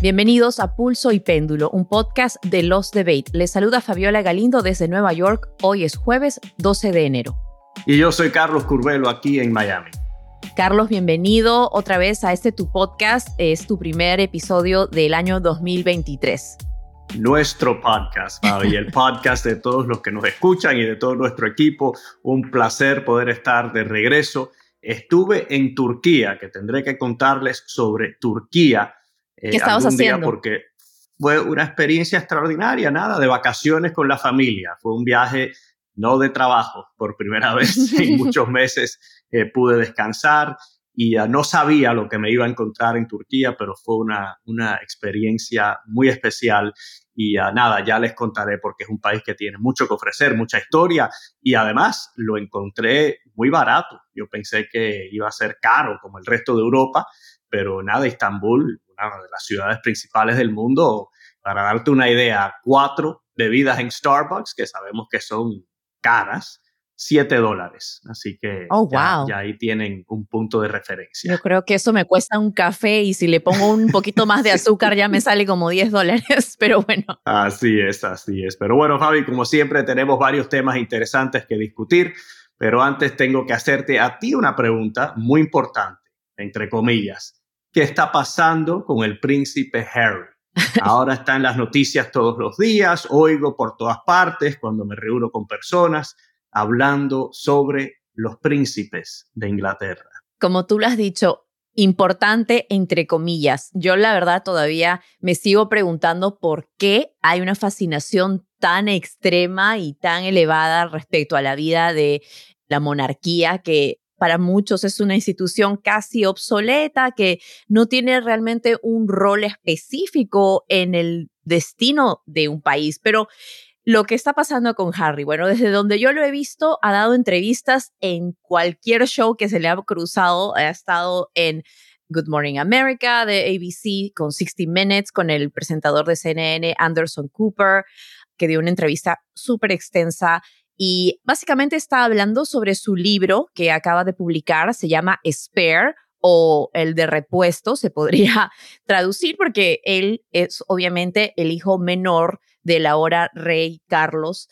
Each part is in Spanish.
Bienvenidos a Pulso y Péndulo, un podcast de Los Debate. Les saluda Fabiola Galindo desde Nueva York. Hoy es jueves 12 de enero. Y yo soy Carlos Curvelo aquí en Miami. Carlos, bienvenido otra vez a este tu podcast. Es tu primer episodio del año 2023. Nuestro podcast, y el podcast de todos los que nos escuchan y de todo nuestro equipo. Un placer poder estar de regreso. Estuve en Turquía, que tendré que contarles sobre Turquía ¿Qué eh, estabas haciendo? porque fue una experiencia extraordinaria, nada, de vacaciones con la familia. Fue un viaje no de trabajo, por primera vez en muchos meses eh, pude descansar y no sabía lo que me iba a encontrar en Turquía, pero fue una, una experiencia muy especial y nada, ya les contaré porque es un país que tiene mucho que ofrecer, mucha historia y además lo encontré muy barato. Yo pensé que iba a ser caro como el resto de Europa, pero nada, Estambul una de las ciudades principales del mundo. Para darte una idea, cuatro bebidas en Starbucks, que sabemos que son caras, 7 dólares. Así que oh, ya, ahí tienen un punto de referencia. Yo creo que eso me cuesta un café y si le pongo un poquito más de azúcar ya me sale como 10 dólares, pero bueno. Así es, así es. Pero bueno, Fabi, como siempre tenemos varios temas interesantes que discutir, pero antes tengo que hacerte a ti una pregunta muy importante, entre comillas qué está pasando con el príncipe Harry. Ahora está en las noticias todos los días, oigo por todas partes cuando me reúno con personas hablando sobre los príncipes de Inglaterra. Como tú lo has dicho, importante entre comillas. Yo la verdad todavía me sigo preguntando por qué hay una fascinación tan extrema y tan elevada respecto a la vida de la monarquía que para muchos es una institución casi obsoleta que no tiene realmente un rol específico en el destino de un país. Pero lo que está pasando con Harry, bueno, desde donde yo lo he visto, ha dado entrevistas en cualquier show que se le ha cruzado, ha estado en Good Morning America de ABC, con 60 Minutes, con el presentador de CNN, Anderson Cooper, que dio una entrevista súper extensa y básicamente está hablando sobre su libro que acaba de publicar, se llama Spare o el de repuesto, se podría traducir porque él es obviamente el hijo menor del ahora rey Carlos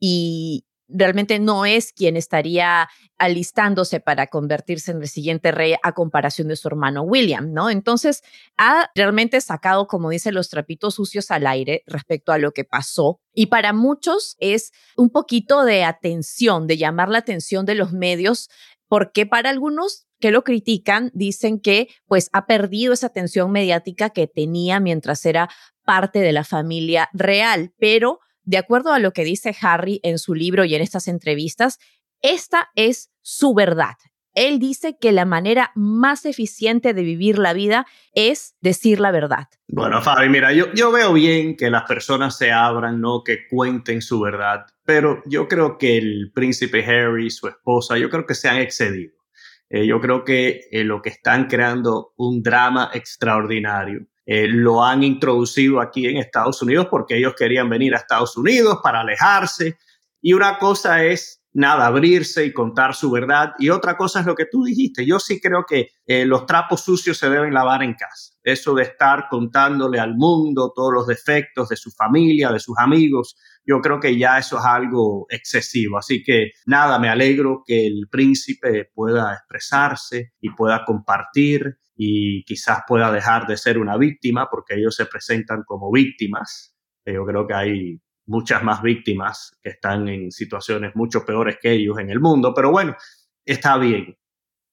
y realmente no es quien estaría alistándose para convertirse en el siguiente rey a comparación de su hermano William, ¿no? Entonces, ha realmente sacado, como dice, los trapitos sucios al aire respecto a lo que pasó. Y para muchos es un poquito de atención, de llamar la atención de los medios, porque para algunos que lo critican dicen que pues ha perdido esa atención mediática que tenía mientras era parte de la familia real, pero de acuerdo a lo que dice Harry en su libro y en estas entrevistas, esta es su verdad. Él dice que la manera más eficiente de vivir la vida es decir la verdad. Bueno, Fabi, mira, yo, veo bien que las personas se abran, ¿no? Que cuenten su verdad, pero yo creo que el príncipe Harry, su esposa, yo creo que se han excedido. Eh, yo creo que eh, lo que están creando un drama extraordinario. Eh, lo han introducido aquí en Estados Unidos porque ellos querían venir a Estados Unidos para alejarse. Y una cosa es, nada, abrirse y contar su verdad. Y otra cosa es lo que tú dijiste. Yo sí creo que eh, los trapos sucios se deben lavar en casa. Eso de estar contándole al mundo todos los defectos de su familia, de sus amigos, yo creo que ya eso es algo excesivo. Así que nada, me alegro que el príncipe pueda expresarse y pueda compartir y quizás pueda dejar de ser una víctima porque ellos se presentan como víctimas. Yo creo que hay muchas más víctimas que están en situaciones mucho peores que ellos en el mundo, pero bueno, está bien.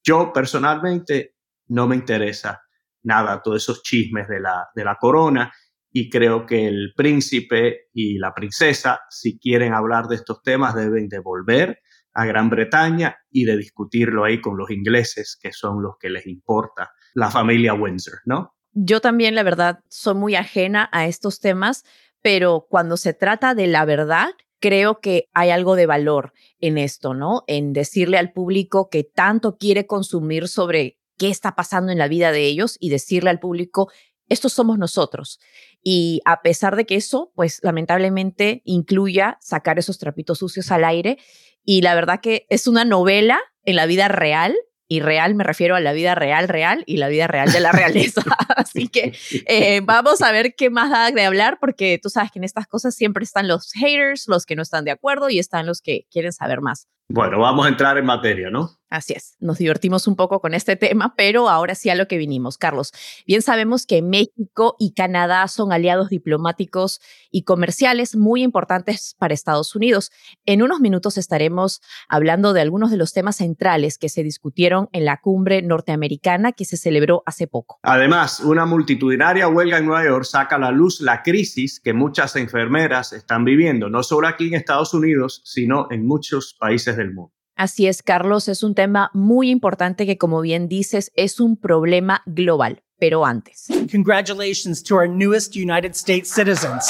Yo personalmente no me interesa nada todos esos chismes de la, de la corona y creo que el príncipe y la princesa, si quieren hablar de estos temas, deben de volver a Gran Bretaña y de discutirlo ahí con los ingleses, que son los que les importa la familia Windsor, ¿no? Yo también, la verdad, soy muy ajena a estos temas, pero cuando se trata de la verdad, creo que hay algo de valor en esto, ¿no? En decirle al público que tanto quiere consumir sobre qué está pasando en la vida de ellos y decirle al público, estos somos nosotros. Y a pesar de que eso, pues lamentablemente incluya sacar esos trapitos sucios al aire, y la verdad que es una novela en la vida real y real me refiero a la vida real, real y la vida real de la realeza. Así que eh, vamos a ver qué más da de hablar, porque tú sabes que en estas cosas siempre están los haters, los que no están de acuerdo y están los que quieren saber más. Bueno, vamos a entrar en materia, ¿no? Así es, nos divertimos un poco con este tema, pero ahora sí a lo que vinimos, Carlos. Bien sabemos que México y Canadá son aliados diplomáticos y comerciales muy importantes para Estados Unidos. En unos minutos estaremos hablando de algunos de los temas centrales que se discutieron en la cumbre norteamericana que se celebró hace poco. Además, una multitudinaria huelga en Nueva York saca a la luz la crisis que muchas enfermeras están viviendo, no solo aquí en Estados Unidos, sino en muchos países del mundo. Así es, Carlos, es un tema muy importante que, como bien dices, es un problema global. Pero antes. Congratulations to our newest United States citizens.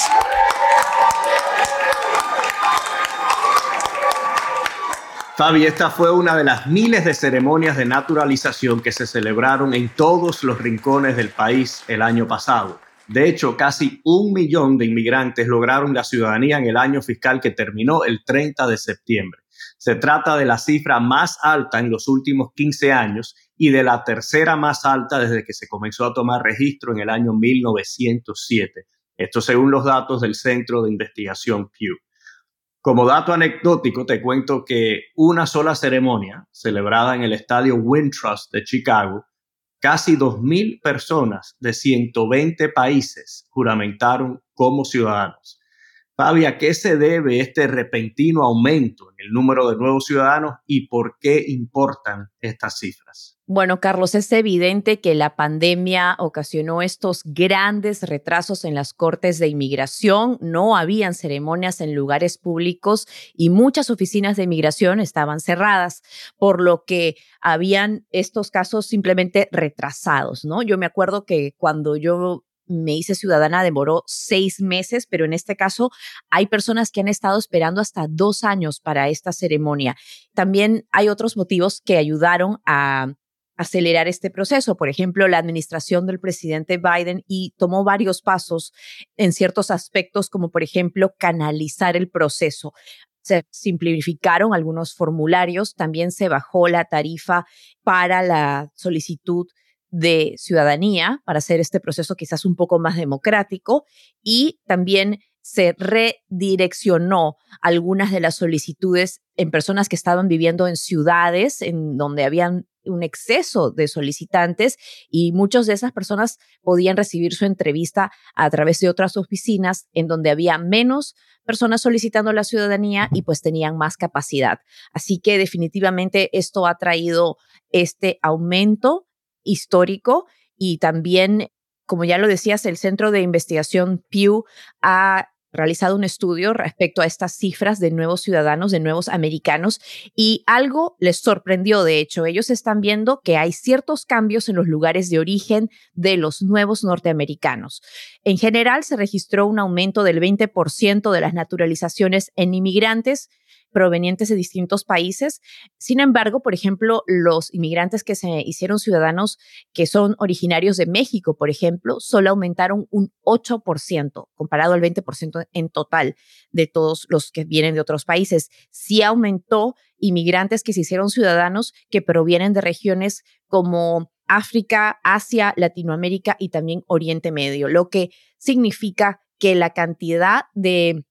Fabi, esta fue una de las miles de ceremonias de naturalización que se celebraron en todos los rincones del país el año pasado. De hecho, casi un millón de inmigrantes lograron la ciudadanía en el año fiscal que terminó el 30 de septiembre. Se trata de la cifra más alta en los últimos 15 años y de la tercera más alta desde que se comenzó a tomar registro en el año 1907. Esto según los datos del Centro de Investigación Pew. Como dato anecdótico, te cuento que una sola ceremonia, celebrada en el estadio Wintrust de Chicago, casi 2.000 personas de 120 países juramentaron como ciudadanos. Fabi, ¿a qué se debe este repentino aumento en el número de nuevos ciudadanos y por qué importan estas cifras? Bueno, Carlos, es evidente que la pandemia ocasionó estos grandes retrasos en las cortes de inmigración. No habían ceremonias en lugares públicos y muchas oficinas de inmigración estaban cerradas, por lo que habían estos casos simplemente retrasados, ¿no? Yo me acuerdo que cuando yo me hice ciudadana demoró seis meses, pero en este caso hay personas que han estado esperando hasta dos años para esta ceremonia. También hay otros motivos que ayudaron a acelerar este proceso. Por ejemplo, la administración del presidente Biden y tomó varios pasos en ciertos aspectos, como por ejemplo canalizar el proceso. Se simplificaron algunos formularios, también se bajó la tarifa para la solicitud de ciudadanía para hacer este proceso quizás un poco más democrático y también se redireccionó algunas de las solicitudes en personas que estaban viviendo en ciudades en donde habían un exceso de solicitantes y muchas de esas personas podían recibir su entrevista a través de otras oficinas en donde había menos personas solicitando la ciudadanía y pues tenían más capacidad. Así que definitivamente esto ha traído este aumento histórico y también, como ya lo decías, el Centro de Investigación Pew ha realizado un estudio respecto a estas cifras de nuevos ciudadanos, de nuevos americanos, y algo les sorprendió, de hecho, ellos están viendo que hay ciertos cambios en los lugares de origen de los nuevos norteamericanos. En general, se registró un aumento del 20% de las naturalizaciones en inmigrantes, provenientes de distintos países. Sin embargo, por ejemplo, los inmigrantes que se hicieron ciudadanos que son originarios de México, por ejemplo, solo aumentaron un 8% comparado al 20% en total de todos los que vienen de otros países. Sí aumentó inmigrantes que se hicieron ciudadanos que provienen de regiones como África, Asia, Latinoamérica y también Oriente Medio, lo que significa que la cantidad de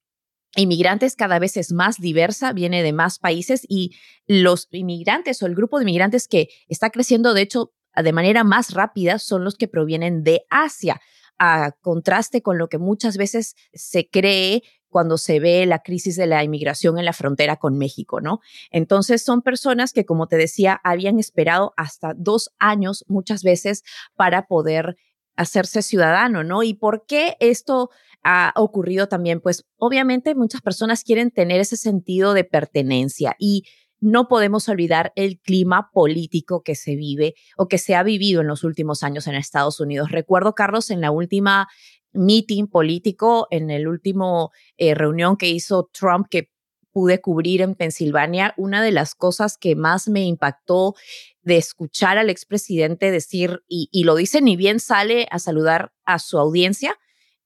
inmigrantes cada vez es más diversa, viene de más países y los inmigrantes o el grupo de inmigrantes que está creciendo, de hecho, de manera más rápida son los que provienen de Asia, a contraste con lo que muchas veces se cree cuando se ve la crisis de la inmigración en la frontera con México, ¿no? Entonces son personas que, como te decía, habían esperado hasta dos años muchas veces para poder hacerse ciudadano, ¿no? ¿Y por qué esto ha ocurrido también? Pues obviamente muchas personas quieren tener ese sentido de pertenencia y no podemos olvidar el clima político que se vive o que se ha vivido en los últimos años en Estados Unidos. Recuerdo, Carlos, en la última meeting político, en el último eh, reunión que hizo Trump, que pude cubrir en Pensilvania, una de las cosas que más me impactó de escuchar al expresidente decir, y, y lo dice ni bien sale a saludar a su audiencia,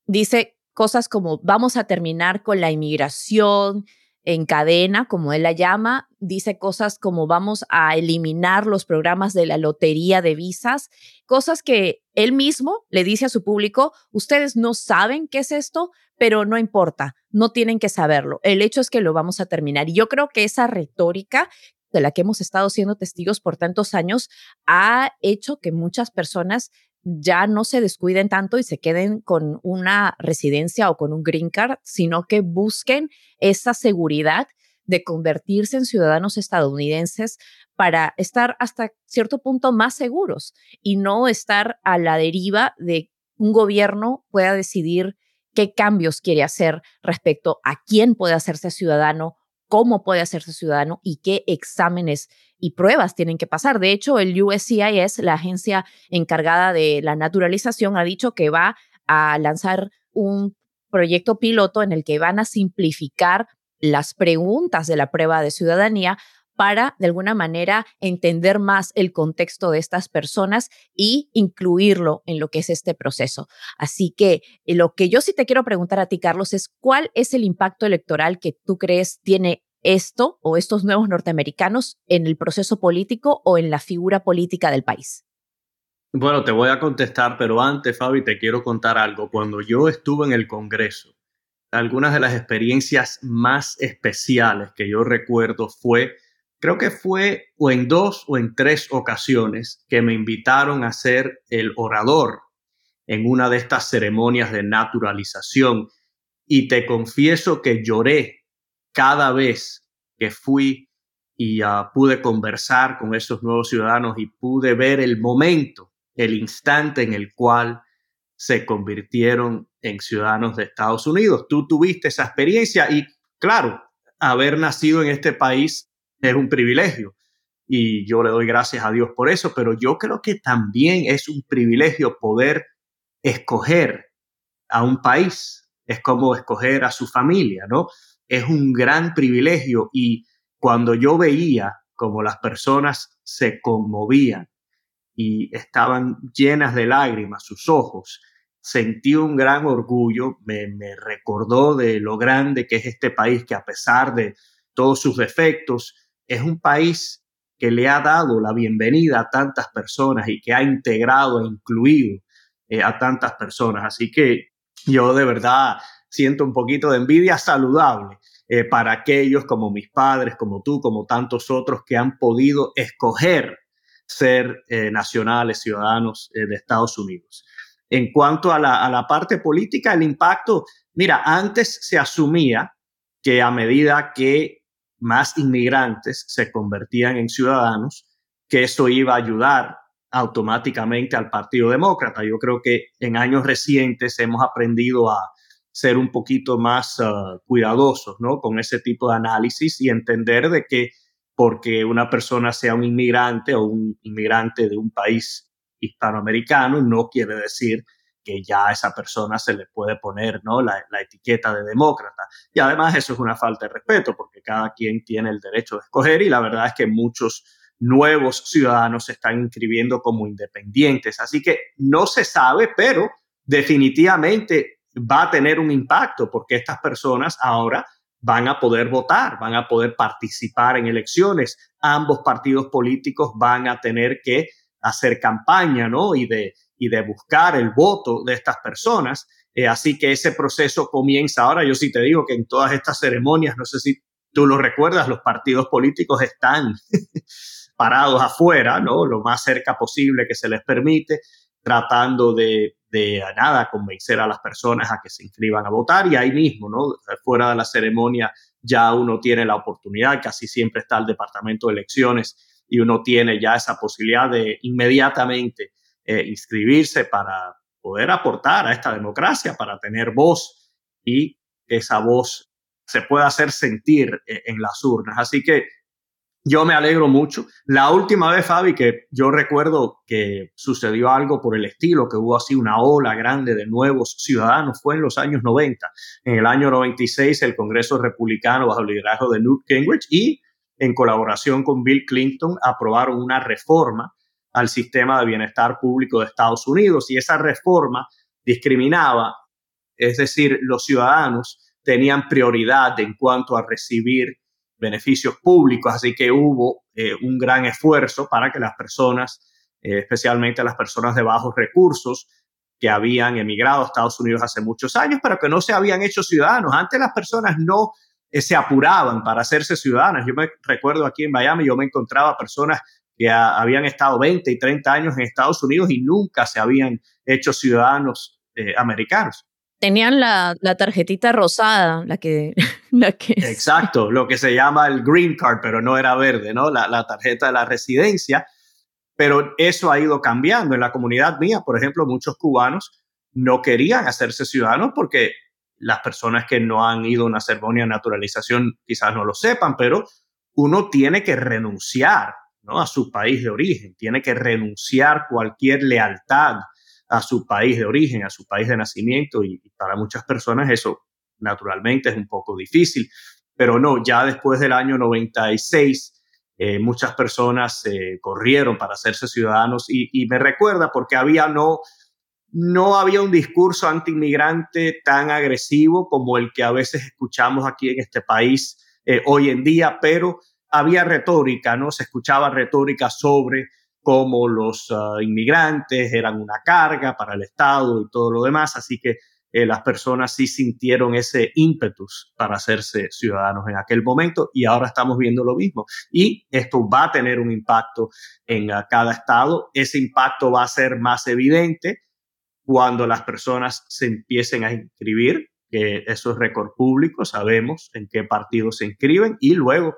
dice cosas como vamos a terminar con la inmigración, en cadena, como él la llama, dice cosas como vamos a eliminar los programas de la lotería de visas, cosas que él mismo le dice a su público, ustedes no saben qué es esto, pero no importa, no tienen que saberlo. El hecho es que lo vamos a terminar. Y yo creo que esa retórica de la que hemos estado siendo testigos por tantos años ha hecho que muchas personas ya no se descuiden tanto y se queden con una residencia o con un green card, sino que busquen esa seguridad de convertirse en ciudadanos estadounidenses para estar hasta cierto punto más seguros y no estar a la deriva de un gobierno pueda decidir qué cambios quiere hacer respecto a quién puede hacerse ciudadano cómo puede hacerse ciudadano y qué exámenes y pruebas tienen que pasar. De hecho, el USCIS, la agencia encargada de la naturalización, ha dicho que va a lanzar un proyecto piloto en el que van a simplificar las preguntas de la prueba de ciudadanía para, de alguna manera, entender más el contexto de estas personas y incluirlo en lo que es este proceso. Así que eh, lo que yo sí te quiero preguntar a ti, Carlos, es cuál es el impacto electoral que tú crees tiene esto o estos nuevos norteamericanos en el proceso político o en la figura política del país. Bueno, te voy a contestar, pero antes, Fabi, te quiero contar algo. Cuando yo estuve en el Congreso, algunas de las experiencias más especiales que yo recuerdo fue creo que fue o en dos o en tres ocasiones que me invitaron a ser el orador en una de estas ceremonias de naturalización y te confieso que lloré cada vez que fui y ah, pude conversar con esos nuevos ciudadanos y pude ver el momento, el instante en el cual se convirtieron en ciudadanos de Estados Unidos. Tú tuviste esa experiencia y claro, haber nacido en este país es un privilegio. Y yo le doy gracias a Dios por eso, pero yo creo que también es un privilegio poder escoger a un país, es como escoger a su familia, ¿no? Es un gran privilegio. Y cuando yo veía como las personas se conmovían y estaban llenas de lágrimas sus ojos, sentí un gran orgullo, me, me recordó de lo grande que es este país, que a pesar de todos sus defectos, es un país que le ha dado la bienvenida a tantas personas y que ha integrado e incluido eh, a tantas personas. Así que yo de verdad siento un poquito de envidia saludable eh, para aquellos como mis padres, como tú, como tantos otros que han podido escoger ser eh, nacionales, ciudadanos de Estados Unidos. En cuanto a la, a la parte política, el impacto, mira, antes se asumía que a medida que más inmigrantes se convertían en ciudadanos, que eso iba a ayudar automáticamente al Partido Demócrata. Yo creo que en años recientes hemos aprendido a ser un poquito más uh, cuidadosos ¿no? con ese tipo de análisis y entender de que porque una persona sea un inmigrante o un inmigrante de un país hispanoamericano no quiere decir que ya a esa persona se le puede poner ¿no? la, etiqueta de demócrata. Y además eso es una falta de respeto porque cada quien tiene el derecho de escoger y la verdad es que muchos nuevos ciudadanos se están inscribiendo como independientes. Así que no se sabe, pero definitivamente va a tener un impacto porque estas personas ahora van a poder votar, van a poder participar en elecciones. Ambos partidos políticos van a tener que hacer campaña, ¿no? Y de, y de buscar el voto de estas personas. Eh, así que ese proceso comienza ahora. Yo sí te digo que en todas estas ceremonias, no sé si tú lo recuerdas, los partidos políticos están parados afuera, ¿no? Lo más cerca posible que se les permite, tratando de, de nada convencer a las personas a que se inscriban a votar y ahí mismo, ¿no? Fuera de la ceremonia ya uno tiene la oportunidad, casi siempre está el departamento de elecciones y uno tiene ya esa posibilidad de inmediatamente eh, inscribirse para poder aportar a esta democracia, para tener voz y esa voz se pueda hacer sentir eh, en las urnas. Así que yo me alegro mucho. La última vez, Fabi, que yo recuerdo que sucedió algo por el estilo, que hubo así una ola grande de nuevos ciudadanos, fue en los años 90. En el año 96, el Congreso Republicano, bajo el liderazgo de Newt Gingrich y en colaboración con Bill Clinton, aprobaron una reforma al sistema de bienestar público de Estados Unidos y esa reforma discriminaba, es decir, los ciudadanos tenían prioridad en cuanto a recibir beneficios públicos, así que hubo eh, un gran esfuerzo para que las personas, eh, especialmente las personas de bajos recursos, que habían emigrado a Estados Unidos hace muchos años, pero que no se habían hecho ciudadanos. Antes las personas no eh, se apuraban para hacerse ciudadanas. Yo me recuerdo aquí en Miami, yo me encontraba personas que habían estado 20 y 30 años en Estados Unidos y nunca se habían hecho ciudadanos americanos tenían la, tarjetita rosada, la que, la que... Exacto, lo que se llama el green card, pero no era verde, ¿no? La, la, tarjeta de la residencia. Pero eso ha ido cambiando. En la comunidad mía, por ejemplo, muchos cubanos no querían hacerse ciudadanos porque las personas que no han ido a una ceremonia de naturalización quizás no lo sepan, pero uno tiene que renunciar ¿no? a su país de origen, tiene que renunciar cualquier lealtad a su país de origen, a su país de nacimiento y, para muchas personas eso naturalmente es un poco difícil, pero no, ya después del año 96 eh, muchas personas eh, corrieron para hacerse ciudadanos y, me recuerda porque había no, no había un discurso anti-inmigrante tan agresivo como el que a veces escuchamos aquí en este país eh, hoy en día, pero había retórica, ¿no? Se escuchaba retórica sobre como los ah, inmigrantes eran una carga para el Estado y todo lo demás, así que eh, las personas sí sintieron ese ímpetus para hacerse ciudadanos en aquel momento y ahora estamos viendo lo mismo. Y esto va a tener un impacto en ah, cada estado. Ese impacto va a ser más evidente cuando las personas se empiecen a inscribir, que eso es récord público, sabemos en qué partido se inscriben y luego,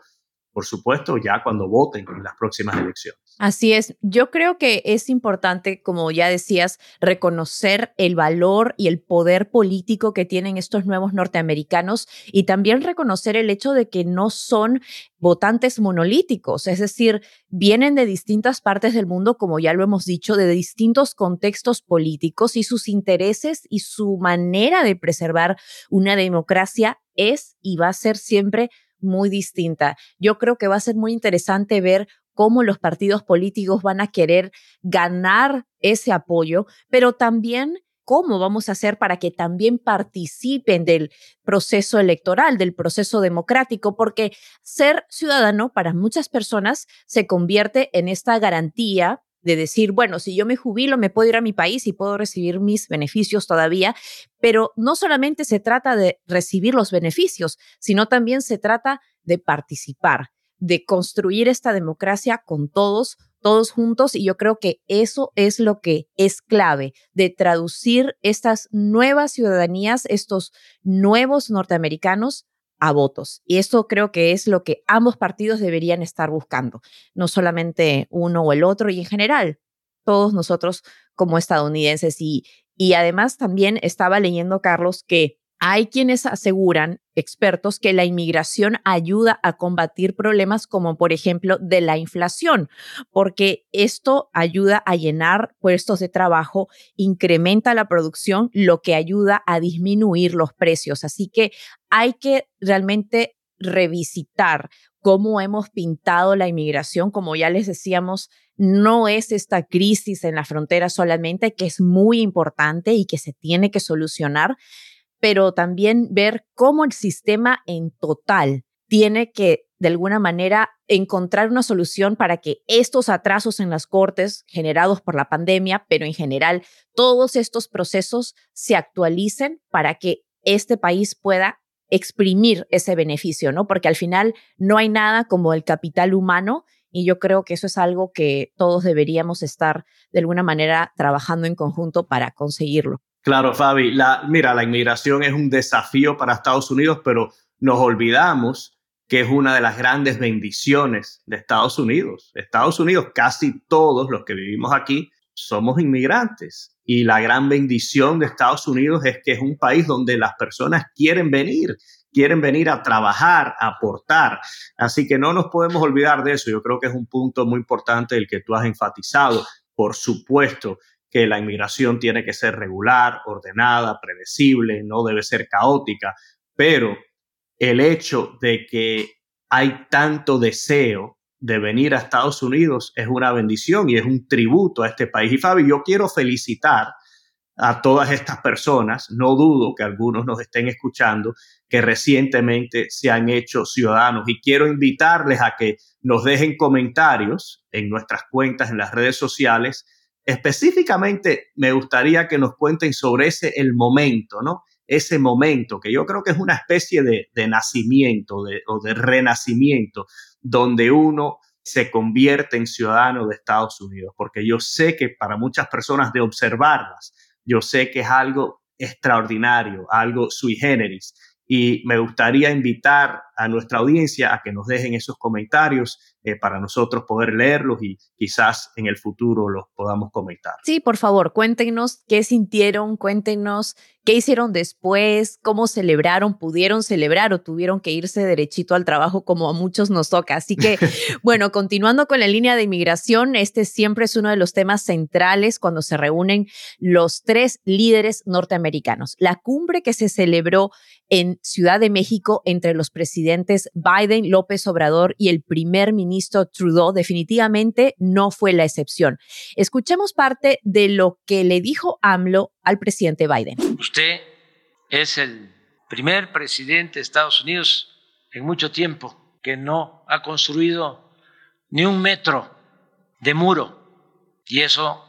por supuesto, ya cuando voten en las próximas elecciones. Así es, yo creo que es importante, como ya decías, reconocer el valor y el poder político que tienen estos nuevos norteamericanos y también reconocer el hecho de que no son votantes monolíticos, es decir, vienen de distintas partes del mundo, como ya lo hemos dicho, de distintos contextos políticos y sus intereses y su manera de preservar una democracia es y va a ser siempre muy distinta. Yo creo que va a ser muy interesante ver cómo los partidos políticos van a querer ganar ese apoyo, pero también cómo vamos a hacer para que también participen del proceso electoral, del proceso democrático, porque ser ciudadano para muchas personas se convierte en esta garantía de decir, bueno, si yo me jubilo, me puedo ir a mi país y puedo recibir mis beneficios todavía, pero no solamente se trata de recibir los beneficios, sino también se trata de participar de construir esta democracia con todos, todos juntos y yo creo que eso es lo que es clave de traducir estas nuevas ciudadanías, estos nuevos norteamericanos a votos. Y esto creo que es lo que ambos partidos deberían estar buscando, no solamente uno o el otro y en general todos nosotros como estadounidenses. Y, y además también estaba leyendo, Carlos, que hay quienes aseguran, expertos, que la inmigración ayuda a combatir problemas como, por ejemplo, de la inflación, porque esto ayuda a llenar puestos de trabajo, incrementa la producción, lo que ayuda a disminuir los precios. Así que hay que realmente revisitar cómo hemos pintado la inmigración. Como ya les decíamos, no es esta crisis en la frontera solamente, que es muy importante y que se tiene que solucionar, pero también ver cómo el sistema en total tiene que, de alguna manera, encontrar una solución para que estos atrasos en las cortes generados por la pandemia, pero en general todos estos procesos se actualicen para que este país pueda exprimir ese beneficio, ¿no? Porque al final no hay nada como el capital humano y yo creo que eso es algo que todos deberíamos estar de alguna manera trabajando en conjunto para conseguirlo. Claro, Fabi. La, mira, la inmigración es un desafío para Estados Unidos, pero nos olvidamos que es una de las grandes bendiciones de Estados Unidos. Estados Unidos, casi todos los que vivimos aquí somos inmigrantes. Y la gran bendición de Estados Unidos es que es un país donde las personas quieren venir, quieren venir a trabajar, a aportar. Así que no nos podemos olvidar de eso. Yo creo que es un punto muy importante el que tú has enfatizado. Por supuesto que la inmigración tiene que ser regular, ordenada, predecible, no debe ser caótica, pero el hecho de que hay tanto deseo de venir a Estados Unidos es una bendición y es un tributo a este país. Y Fabi, yo quiero felicitar a todas estas personas, no dudo que algunos nos estén escuchando, que recientemente se han hecho ciudadanos y quiero invitarles a que nos dejen comentarios en nuestras cuentas en las redes sociales. Específicamente me gustaría que nos cuenten sobre ese el momento, ¿no? Ese momento que yo creo que es una especie de, nacimiento o de renacimiento donde uno se convierte en ciudadano de Estados Unidos, porque yo sé que para muchas personas de observarlas, yo sé que es algo extraordinario, algo sui generis. Y me gustaría invitar a nuestra audiencia a que nos dejen esos comentarios eh, para nosotros poder leerlos y quizás en el futuro los podamos comentar. Sí, por favor, cuéntenos qué sintieron, cuéntenos qué hicieron después, cómo celebraron, pudieron celebrar o tuvieron que irse derechito al trabajo como a muchos nos toca. Así que, bueno, continuando con la línea de inmigración, este siempre es uno de los temas centrales cuando se reúnen los tres líderes norteamericanos. La cumbre que se celebró en Ciudad de México entre los presidentes Biden, López Obrador y el primer ministro Trudeau definitivamente no fue la excepción. Escuchemos parte de lo que le dijo AMLO al presidente Biden. Usted es el primer presidente de Estados Unidos en mucho tiempo que no ha construido ni un metro de muro y eso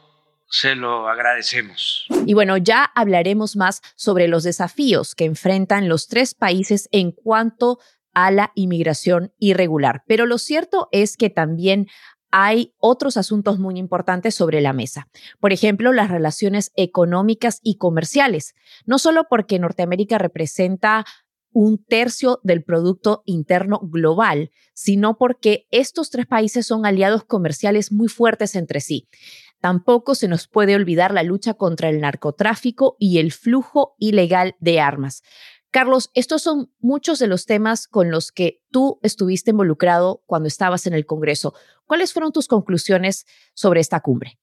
se lo agradecemos. Y bueno, ya hablaremos más sobre los desafíos que enfrentan los tres países en cuanto a la inmigración irregular. Pero lo cierto es que también hay otros asuntos muy importantes sobre la mesa. Por ejemplo, las relaciones económicas y comerciales. No solo porque Norteamérica representa un tercio del Producto Interno Global, sino porque estos tres países son aliados comerciales muy fuertes entre sí. Tampoco se nos puede olvidar la lucha contra el narcotráfico y el flujo ilegal de armas. Carlos, estos son muchos de los temas con los que tú estuviste involucrado cuando estabas en el Congreso. ¿Cuáles fueron tus conclusiones sobre esta cumbre?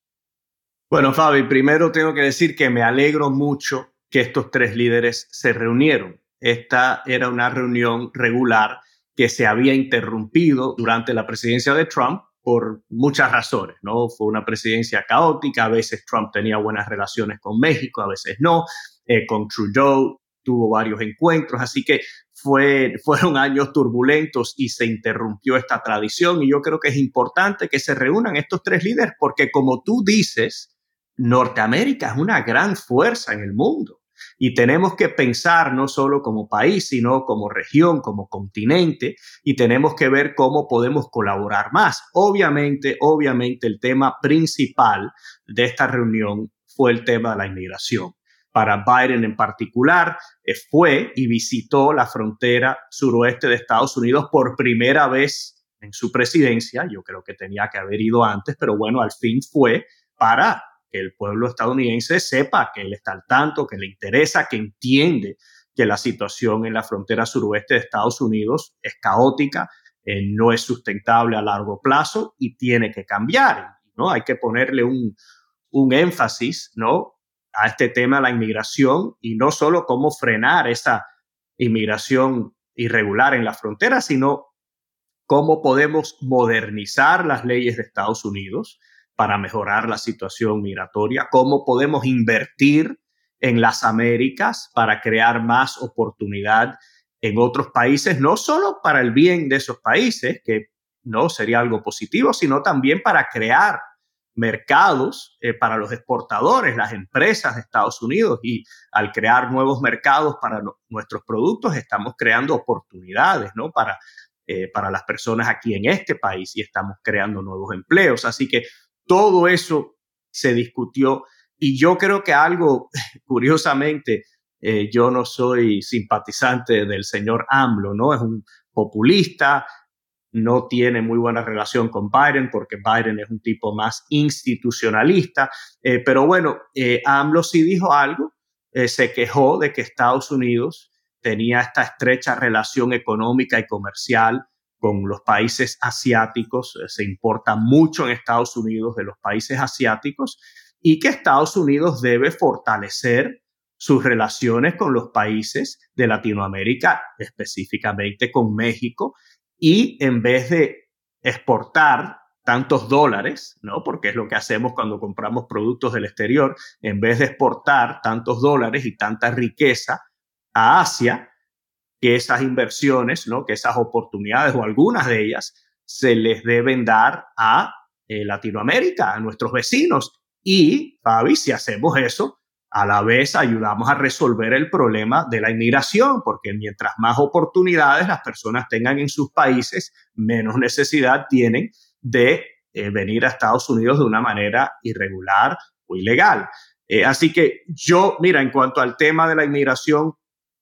Bueno, Fabi, primero tengo que decir que me alegro mucho que estos tres líderes se reunieron. Esta era una reunión regular que se había interrumpido durante la presidencia de Trump por muchas razones, ¿no? Fue una presidencia caótica, a veces Trump tenía buenas relaciones con México, a veces no, eh, con Trudeau tuvo varios encuentros, así que fue, fueron años turbulentos y se interrumpió esta tradición y yo creo que es importante que se reúnan estos tres líderes porque como tú dices, Norteamérica es una gran fuerza en el mundo. Y tenemos que pensar no solo como país, sino como región, como continente, y tenemos que ver cómo podemos colaborar más. Obviamente, obviamente el tema principal de esta reunión fue el tema de la inmigración. Para Biden en particular, eh, fue y visitó la frontera suroeste de Estados Unidos por primera vez en su presidencia. Yo creo que tenía que haber ido antes, pero bueno, al fin fue para que el pueblo estadounidense sepa que él está al tanto, que le interesa, que entiende que la situación en la frontera suroeste de Estados Unidos es caótica, eh, no es sustentable a largo plazo y tiene que cambiar. ¿no? Hay que ponerle un, un énfasis ¿no? A este tema la inmigración y no solo cómo frenar esa inmigración irregular en la frontera, sino cómo podemos modernizar las leyes de Estados Unidos, para mejorar la situación migratoria, cómo podemos invertir en las Américas para crear más oportunidad en otros países, no solo para el bien de esos países, que no sería algo positivo, sino también para crear mercados eh, para los exportadores, las empresas de Estados Unidos y al crear nuevos mercados para nuestros productos estamos creando oportunidades, ¿no? Para, eh, para las personas aquí en este país y estamos creando nuevos empleos. Así que todo eso se discutió y yo creo que algo, curiosamente, eh, yo no soy simpatizante del señor AMLO, ¿no? Es un populista, no tiene muy buena relación con Biden porque Biden es un tipo más institucionalista, eh, pero bueno, eh, AMLO sí dijo algo, se quejó de que Estados Unidos tenía esta estrecha relación económica y comercial con los países asiáticos, eh, se importa mucho en Estados Unidos de los países asiáticos y que Estados Unidos debe fortalecer sus relaciones con los países de Latinoamérica, específicamente con México, y en vez de exportar tantos dólares, ¿no? Porque es lo que hacemos cuando compramos productos del exterior, en vez de exportar tantos dólares y tanta riqueza a Asia, que esas inversiones, ¿no? Que esas oportunidades o algunas de ellas se les deben dar a eh, Latinoamérica, a nuestros vecinos. Y, Fabi, si hacemos eso, a la vez ayudamos a resolver el problema de la inmigración, porque mientras más oportunidades las personas tengan en sus países, menos necesidad tienen de eh, venir a Estados Unidos de una manera irregular o ilegal. Eh, así que yo, mira, en cuanto al tema de la inmigración,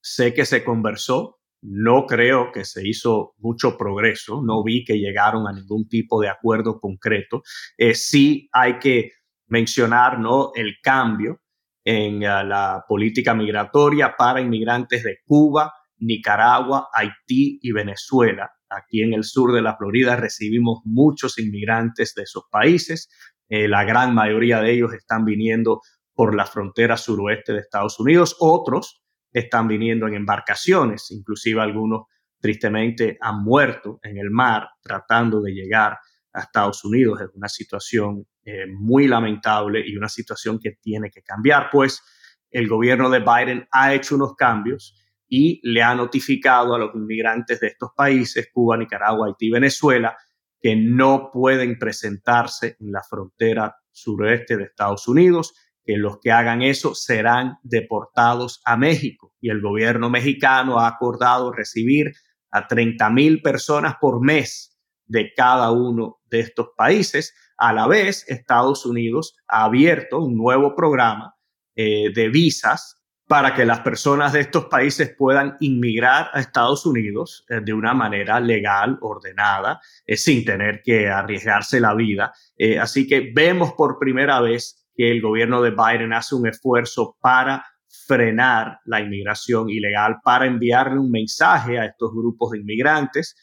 sé que se conversó, no creo que se hizo mucho progreso, no vi que llegaron a ningún tipo de acuerdo concreto. Eh, sí hay que mencionar ¿no? el cambio en uh, la política migratoria para inmigrantes de Cuba, Nicaragua, Haití y Venezuela. Aquí en el sur de la Florida recibimos muchos inmigrantes de esos países. Eh, la gran mayoría de ellos están viniendo por la frontera suroeste de Estados Unidos. Otros están viniendo en embarcaciones, inclusive algunos tristemente han muerto en el mar tratando de llegar a Estados Unidos. Es una situación eh, muy lamentable y una situación que tiene que cambiar, pues el gobierno de Biden ha hecho unos cambios y le ha notificado a los inmigrantes de estos países, Cuba, Nicaragua, Haití, Venezuela, que no pueden presentarse en la frontera suroeste de Estados Unidos que los que hagan eso serán deportados a México. Y el gobierno mexicano ha acordado recibir a 30 mil personas por mes de cada uno de estos países. A la vez, Estados Unidos ha abierto un nuevo programa eh, de visas para que las personas de estos países puedan inmigrar a Estados Unidos eh, de una manera legal, ordenada, eh, sin tener que arriesgarse la vida. así que vemos por primera vez que el gobierno de Biden hace un esfuerzo para frenar la inmigración ilegal, para enviarle un mensaje a estos grupos de inmigrantes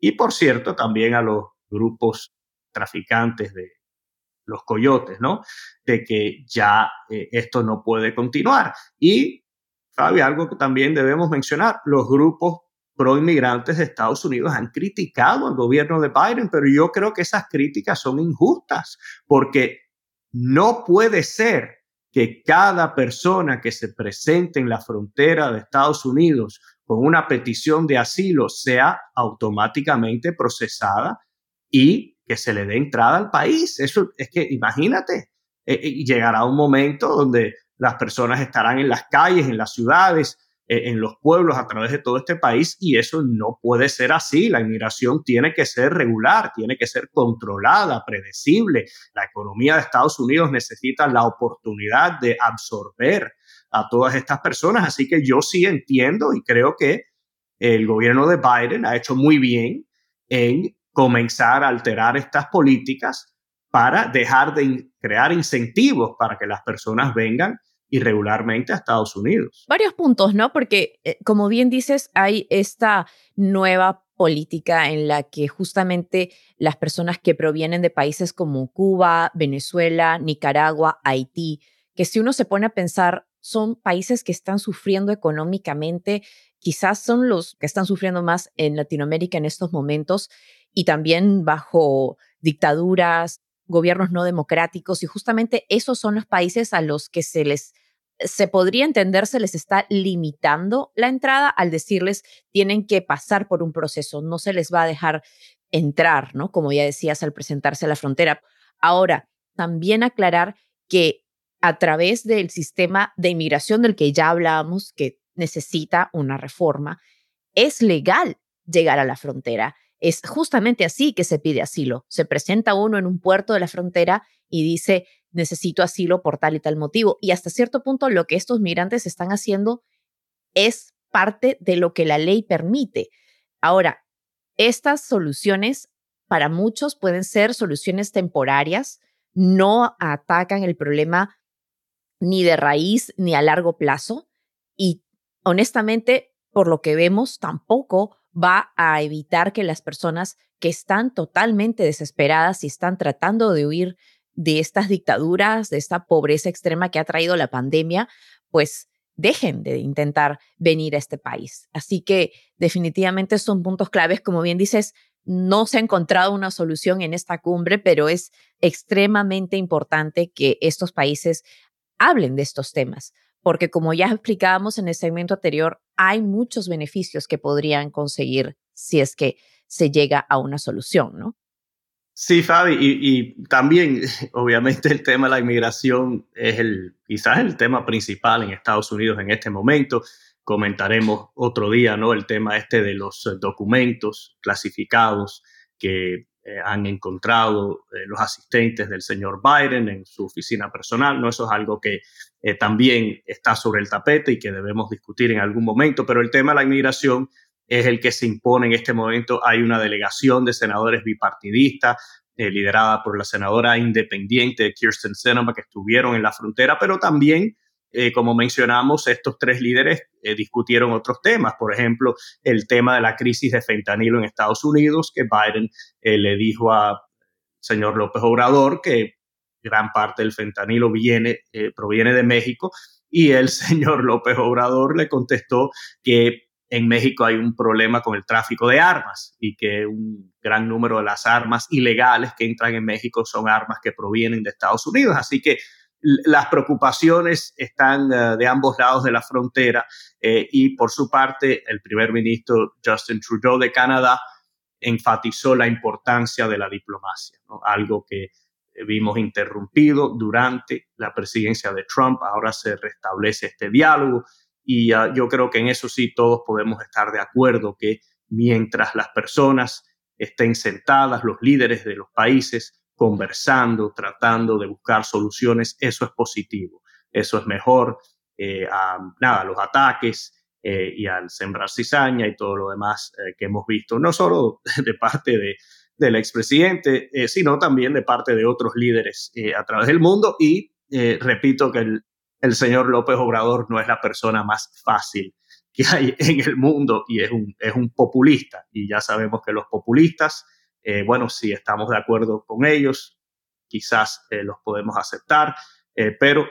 y, por cierto, también a los grupos traficantes de los coyotes, ¿no? De que ya eh, esto no puede continuar. Y, Fabi, algo que también debemos mencionar, los grupos pro inmigrantes de Estados Unidos han criticado al gobierno de Biden, pero yo creo que esas críticas son injustas porque no puede ser que cada persona que se presente en la frontera de Estados Unidos con una petición de asilo sea automáticamente procesada y que se le dé entrada al país. Eso es que imagínate, eh, eh, llegará un momento donde las personas estarán en las calles, en las ciudades, eh, en los pueblos a través de todo este país y eso no puede ser así. La inmigración tiene que ser regular, tiene que ser controlada, predecible. La economía de Estados Unidos necesita la oportunidad de absorber a todas estas personas. Así que yo sí entiendo y creo que el gobierno de Biden ha hecho muy bien en comenzar a alterar estas políticas para dejar de crear incentivos para que las personas vengan irregularmente a Estados Unidos. Varios puntos, ¿no? Porque, eh, como bien dices, hay esta nueva política en la que justamente las personas que provienen de países como Cuba, Venezuela, Nicaragua, Haití, que si uno se pone a pensar, son países que están sufriendo económicamente, quizás son los que están sufriendo más en Latinoamérica en estos momentos y también bajo dictaduras, gobiernos no democráticos y justamente esos son los países a los que se les se podría entender se les está limitando la entrada al decirles tienen que pasar por un proceso, no se les va a dejar entrar, ¿no? Como ya decías al presentarse a la frontera. Ahora, también aclarar que a través del sistema de inmigración del que ya hablábamos, que necesita una reforma, es legal llegar a la frontera. Es justamente así que se pide asilo. Se presenta uno en un puerto de la frontera y dice, necesito asilo por tal y tal motivo. Y hasta cierto punto lo que estos migrantes están haciendo es parte de lo que la ley permite. Ahora, estas soluciones para muchos pueden ser soluciones temporarias, no atacan el problema ni de raíz ni a largo plazo y honestamente, por lo que vemos, tampoco va a evitar que las personas que están totalmente desesperadas y están tratando de huir de estas dictaduras, de esta pobreza extrema que ha traído la pandemia, pues dejen de intentar venir a este país. Así que definitivamente son puntos claves, como bien dices, no se ha encontrado una solución en esta cumbre, pero es extremadamente importante que estos países hablen de estos temas, porque como ya explicábamos en el segmento anterior, hay muchos beneficios que podrían conseguir si es que se llega a una solución, ¿no? Sí, Fabi, y, también, obviamente, el tema de la inmigración es el, quizás el tema principal en Estados Unidos en este momento. Comentaremos otro día, ¿no? El tema este de los documentos clasificados que eh, han encontrado eh, los asistentes del señor Biden en su oficina personal. No, eso es algo que eh, también está sobre el tapete y que debemos discutir en algún momento. Pero el tema de la inmigración es el que se impone en este momento. Hay una delegación de senadores bipartidistas liderada por la senadora independiente Kirsten Sinema que estuvieron en la frontera, pero también eh, como mencionamos, estos tres líderes eh, discutieron otros temas, por ejemplo, el tema de la crisis de fentanilo en Estados Unidos, que Biden eh, le dijo al señor López Obrador que gran parte del fentanilo viene, proviene de México, y el señor López Obrador le contestó que en México hay un problema con el tráfico de armas y que un gran número de las armas ilegales que entran en México son armas que provienen de Estados Unidos. Así que las preocupaciones están eh, de ambos lados de la frontera eh, y por su parte el primer ministro Justin Trudeau de Canadá enfatizó la importancia de la diplomacia, algo que vimos interrumpido durante la presidencia de Trump. Ahora se restablece este diálogo y ah, yo creo que en eso sí todos podemos estar de acuerdo que mientras las personas estén sentadas, los líderes de los países, conversando, tratando de buscar soluciones, eso es positivo, eso es mejor eh, a nada, los ataques eh, y al sembrar cizaña y todo lo demás eh, que hemos visto, no solo de parte de, del expresidente, sino también de parte de otros líderes a través del mundo. Y repito que el, el señor López Obrador no es la persona más fácil que hay en el mundo y es un, es un populista. Y ya sabemos que los populistas eh, bueno, si estamos de acuerdo con ellos, quizás eh, los podemos aceptar, eh, pero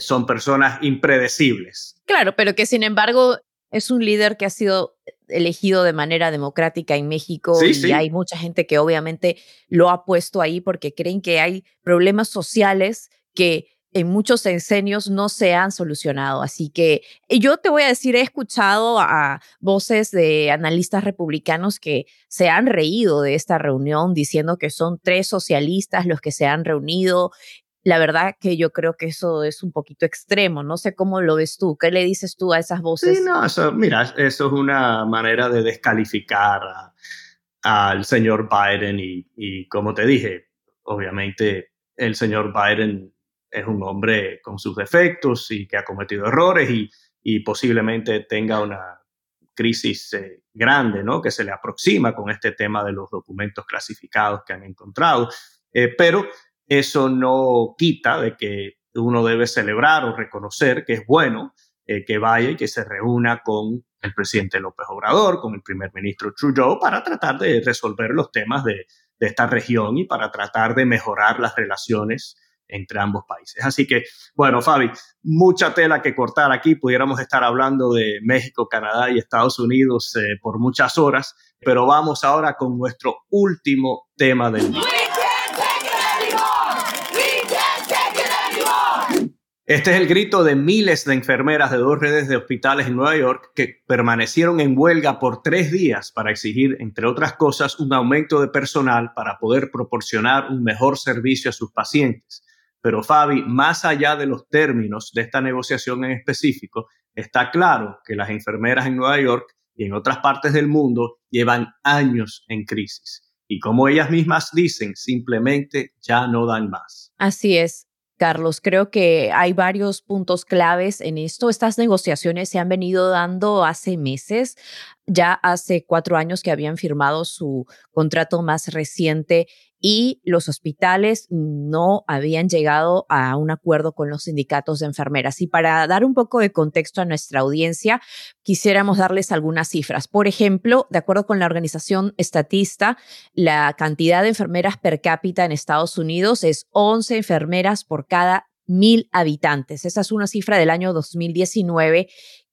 son personas impredecibles. Claro, pero que sin embargo es un líder que ha sido elegido de manera democrática en México y hay mucha gente que obviamente lo ha puesto ahí porque creen que hay problemas sociales que en muchos encenios no se han solucionado. Así que yo te voy a decir, he escuchado a voces de analistas republicanos que se han reído de esta reunión diciendo que son tres socialistas los que se han reunido. La verdad que yo creo que eso es un poquito extremo. No sé cómo lo ves tú. ¿Qué le dices tú a esas voces? Sí, no, eso, mira, eso es una manera de descalificar al señor Biden y, y como te dije, obviamente el señor Biden es un hombre con sus defectos y que ha cometido errores y, posiblemente tenga una crisis eh, grande, ¿no? Que se le aproxima con este tema de los documentos clasificados que han encontrado. Eh, pero eso no quita de que uno debe celebrar o reconocer que es bueno eh, que vaya y que se reúna con el presidente López Obrador, con el primer ministro Trudeau, para tratar de resolver los temas de, de esta región y para tratar de mejorar las relaciones entre ambos países. Así que, bueno, Fabi, mucha tela que cortar aquí. Pudiéramos estar hablando de México, Canadá y Estados Unidos eh, por muchas horas, pero vamos ahora con nuestro último tema del día. Este es el grito de miles de enfermeras de dos redes de hospitales en Nueva York que permanecieron en huelga por tres días para exigir, entre otras cosas, un aumento de personal para poder proporcionar un mejor servicio a sus pacientes. Pero Fabi, más allá de los términos de esta negociación en específico, está claro que las enfermeras en Nueva York y en otras partes del mundo llevan años en crisis. Y como ellas mismas dicen, simplemente ya no dan más. Así es. Carlos, creo que hay varios puntos claves en esto. Estas negociaciones se han venido dando hace meses, ya hace cuatro años que habían firmado su contrato más reciente y los hospitales no habían llegado a un acuerdo con los sindicatos de enfermeras. Y para dar un poco de contexto a nuestra audiencia, quisiéramos darles algunas cifras. Por ejemplo, de acuerdo con la organización estatista, la cantidad de enfermeras per cápita en Estados Unidos es 11 enfermeras por cada mil habitantes. Esa es una cifra del año 2019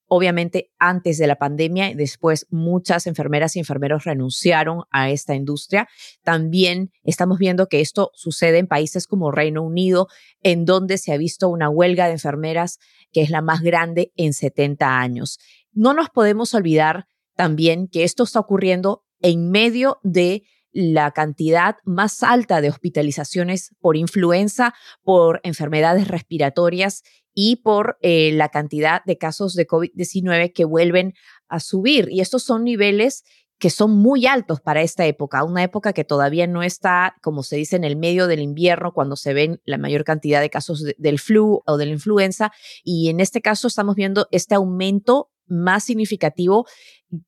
Obviamente, antes de la pandemia y después muchas enfermeras y enfermeros renunciaron a esta industria. También estamos viendo que esto sucede en países como Reino Unido, en donde se ha visto una huelga de enfermeras que es la más grande en 70 años. No nos podemos olvidar también que esto está ocurriendo en medio de la cantidad más alta de hospitalizaciones por influenza, por enfermedades respiratorias y por eh, la cantidad de casos de COVID-19 que vuelven a subir. Y estos son niveles que son muy altos para esta época, una época que todavía no está, como se dice, en el medio del invierno, cuando se ven la mayor cantidad de casos del flu o de la influenza. Y en este caso estamos viendo este aumento más significativo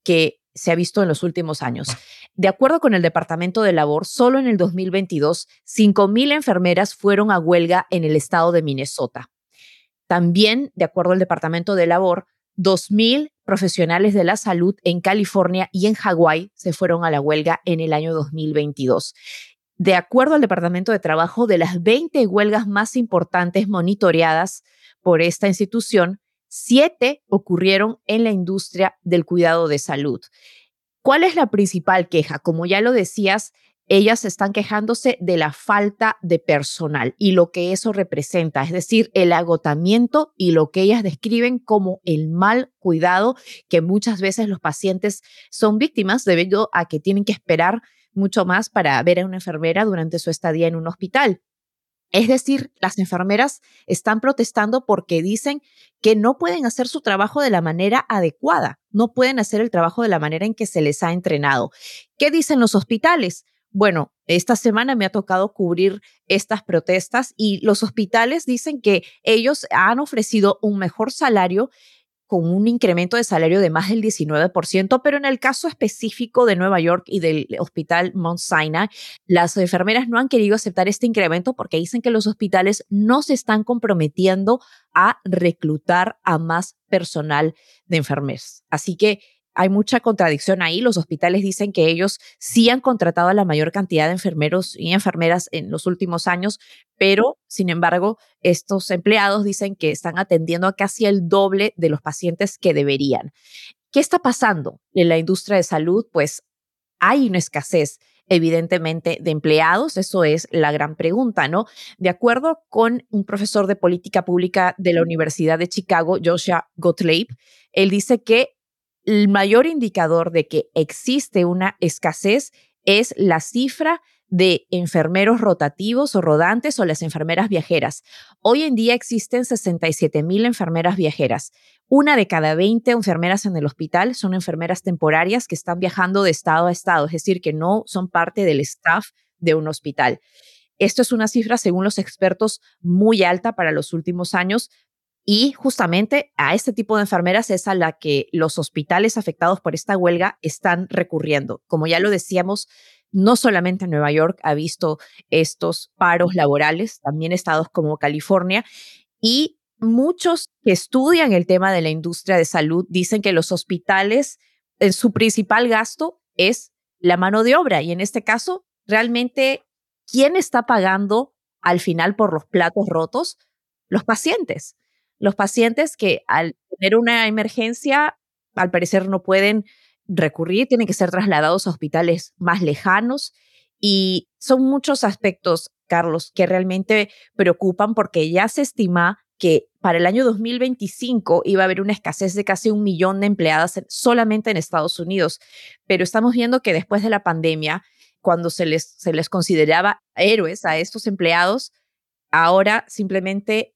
que se ha visto en los últimos años. De acuerdo con el Departamento de Labor, solo en el 2022, 5.000 enfermeras fueron a huelga en el estado de Minnesota. También, de acuerdo al Departamento de Labor, 2.000 profesionales de la salud en California y en Hawái se fueron a la huelga en el año 2022. De acuerdo al Departamento de Trabajo, de las 20 huelgas más importantes monitoreadas por esta institución, siete ocurrieron en la industria del cuidado de salud. ¿Cuál es la principal queja? Como ya lo decías, ellas están quejándose de la falta de personal y lo que eso representa, es decir, el agotamiento y lo que ellas describen como el mal cuidado que muchas veces los pacientes son víctimas debido a que tienen que esperar mucho más para ver a una enfermera durante su estadía en un hospital. Es decir, las enfermeras están protestando porque dicen que no pueden hacer su trabajo de la manera adecuada, no pueden hacer el trabajo de la manera en que se les ha entrenado. ¿Qué dicen los hospitales? Bueno, esta semana me ha tocado cubrir estas protestas y los hospitales dicen que ellos han ofrecido un mejor salario con un incremento de salario de más del 19%, pero en el caso específico de Nueva York y del hospital Mount Sinai, las enfermeras no han querido aceptar este incremento porque dicen que los hospitales no se están comprometiendo a reclutar a más personal de enfermeras. Así que hay mucha contradicción ahí. Los hospitales dicen que ellos sí han contratado a la mayor cantidad de enfermeros y enfermeras en los últimos años, pero sin embargo, estos empleados dicen que están atendiendo a casi el doble de los pacientes que deberían. ¿Qué está pasando en la industria de salud? Pues hay una escasez evidentemente, de empleados? Eso es la gran pregunta, ¿no? De acuerdo con un profesor de política pública de la Universidad de Chicago, Joshua Gottlieb, él dice que el mayor indicador de que existe una escasez es la cifra de enfermeros rotativos o rodantes o las enfermeras viajeras. Hoy en día existen 67 mil enfermeras viajeras. Una de cada 20 enfermeras en el hospital son enfermeras temporarias que están viajando de estado a estado, es decir, que no son parte del staff de un hospital. Esto es una cifra, según los expertos, muy alta para los últimos años, y justamente a este tipo de enfermeras es a la que los hospitales afectados por esta huelga están recurriendo. Como ya lo decíamos, no solamente Nueva York ha visto estos paros laborales, también estados como California. Y muchos que estudian el tema de la industria de salud dicen que los hospitales, en su principal gasto es la mano de obra. Y en este caso, realmente, ¿quién está pagando al final por los platos rotos? Los pacientes los pacientes que al tener una emergencia, al parecer no pueden recurrir, tienen que ser trasladados a hospitales más lejanos. Y son muchos aspectos, Carlos, que realmente preocupan porque ya se estima que para el año 2025 iba a haber una escasez de casi un millón de empleadas solamente en Estados Unidos, pero estamos viendo que después de la pandemia, cuando se les, se les consideraba héroes a estos empleados, ahora simplemente